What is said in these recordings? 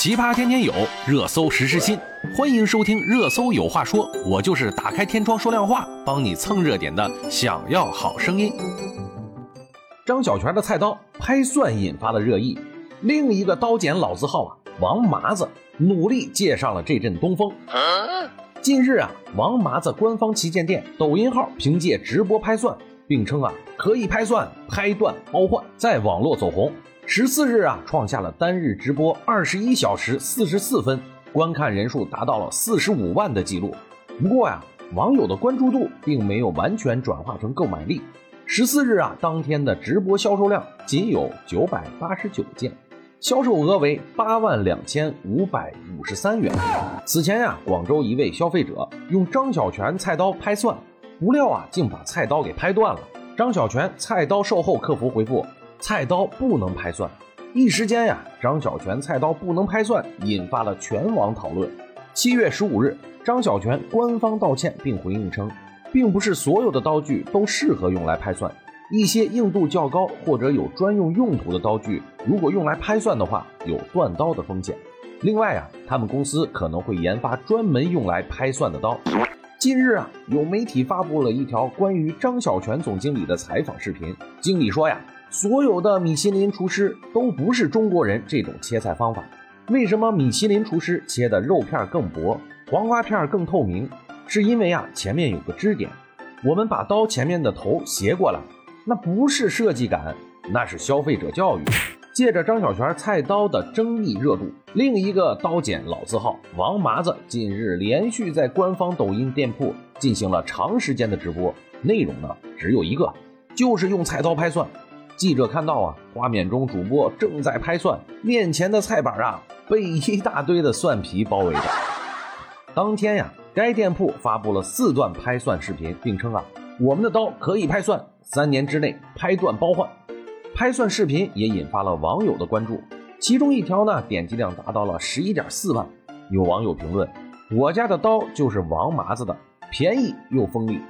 奇葩天天有，热搜时时新。欢迎收听《热搜有话说》，我就是打开天窗说亮话，帮你蹭热点的。想要好声音。张小泉的菜刀拍蒜引发了热议，另一个刀剪老字号啊，王麻子努力借上了这阵东风。近日啊，王麻子官方旗舰店抖音号凭借直播拍蒜，并称啊可以拍蒜，拍断包换，在网络走红。十四日啊，创下了单日直播二十一小时四十四分，观看人数达到了四十五万的记录。不过呀，网友的关注度并没有完全转化成购买力。十四日啊，当天的直播销售量仅有九百八十九件，销售额为八万两千五百五十三元。此前呀，广州一位消费者用张小泉菜刀拍蒜，不料啊，竟把菜刀给拍断了。张小泉菜刀售后客服回复。菜刀不能拍蒜，一时间呀，张小泉菜刀不能拍蒜，引发了全网讨论。七月十五日，张小泉官方道歉并回应称，并不是所有的刀具都适合用来拍蒜，一些硬度较高或者有专用用途的刀具，如果用来拍蒜的话，有断刀的风险。另外啊，他们公司可能会研发专门用来拍蒜的刀。近日啊，有媒体发布了一条关于张小泉总经理的采访视频，经理说呀。所有的米其林厨师都不是中国人这种切菜方法。为什么米其林厨师切的肉片更薄，黄瓜片更透明？是因为啊前面有个支点，我们把刀前面的头斜过来，那不是设计感，那是消费者教育。借着张小泉菜刀的争议热度，另一个刀剪老字号王麻子近日连续在官方抖音店铺进行了长时间的直播，内容呢只有一个，就是用菜刀拍蒜。记者看到啊，画面中主播正在拍蒜，面前的菜板啊被一大堆的蒜皮包围着。当天呀，该店铺发布了四段拍蒜视频，并称啊，我们的刀可以拍蒜，三年之内拍断包换。拍蒜视频也引发了网友的关注，其中一条呢点击量达到了十一点四万。有网友评论：“我家的刀就是王麻子的，便宜又锋利。”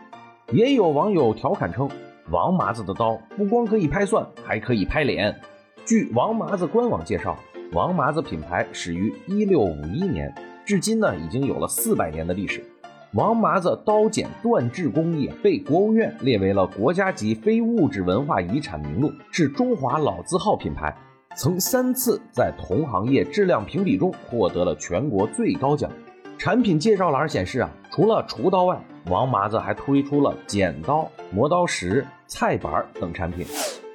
也有网友调侃称。王麻子的刀不光可以拍蒜，还可以拍脸。据王麻子官网介绍，王麻子品牌始于一六五一年，至今呢已经有了四百年的历史。王麻子刀剪锻制工艺被国务院列为了国家级非物质文化遗产名录，是中华老字号品牌，曾三次在同行业质量评比中获得了全国最高奖。产品介绍栏显示啊，除了厨刀外，王麻子还推出了剪刀、磨刀石。菜板等产品。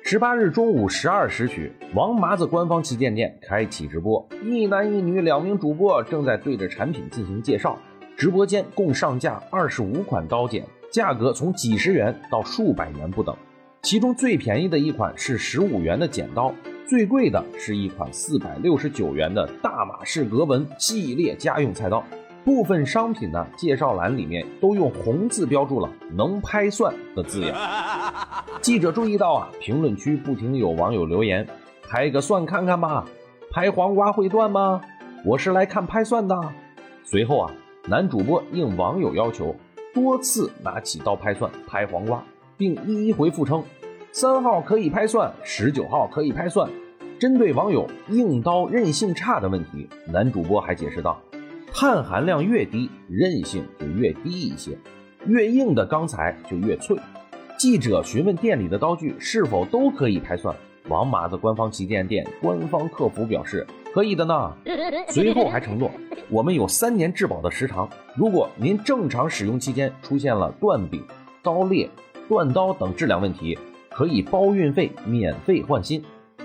十八日中午十二时许，王麻子官方旗舰店开启直播，一男一女两名主播正在对着产品进行介绍。直播间共上架二十五款刀剪，价格从几十元到数百元不等。其中最便宜的一款是十五元的剪刀，最贵的是一款四百六十九元的大马士革纹系列家用菜刀。部分商品呢，介绍栏里面都用红字标注了“能拍蒜”的字样。记者注意到啊，评论区不停有网友留言：“拍个蒜看看吧，拍黄瓜会断吗？我是来看拍蒜的。”随后啊，男主播应网友要求，多次拿起刀拍蒜、拍黄瓜，并一一回复称：“三号可以拍蒜，十九号可以拍蒜。”针对网友硬刀韧性差的问题，男主播还解释道。碳含量越低，韧性就越低一些，越硬的钢材就越脆。记者询问店里的刀具是否都可以拍蒜，王麻子官方旗舰店官方客服表示可以的呢。随后还承诺，我们有三年质保的时长，如果您正常使用期间出现了断柄、刀裂、断刀等质量问题，可以包运费，免费换新。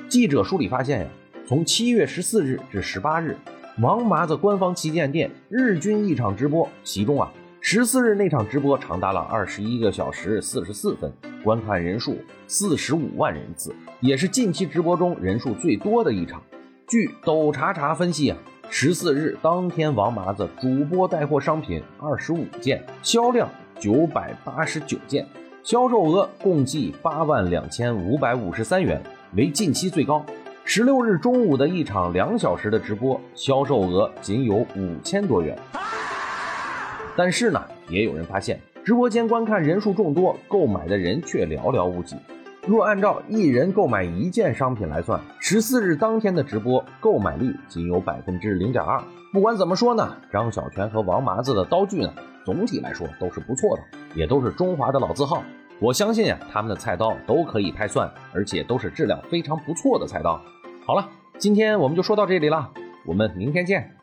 记者梳理发现呀，从七月十四日至十八日。王麻子官方旗舰店日均一场直播，其中啊，十四日那场直播长达了二十一个小时四十四分，观看人数四十五万人次，也是近期直播中人数最多的一场。据抖查查分析啊，十四日当天王麻子主播带货商品二十五件，销量九百八十九件，销售额共计八万两千五百五十三元，为近期最高。十六日中午的一场两小时的直播，销售额仅有五千多元。但是呢，也有人发现，直播间观看人数众多，购买的人却寥寥无几。若按照一人购买一件商品来算，十四日当天的直播购买力仅有百分之零点二。不管怎么说呢，张小泉和王麻子的刀具呢，总体来说都是不错的，也都是中华的老字号。我相信啊，他们的菜刀都可以拍蒜，而且都是质量非常不错的菜刀。好了，今天我们就说到这里了，我们明天见。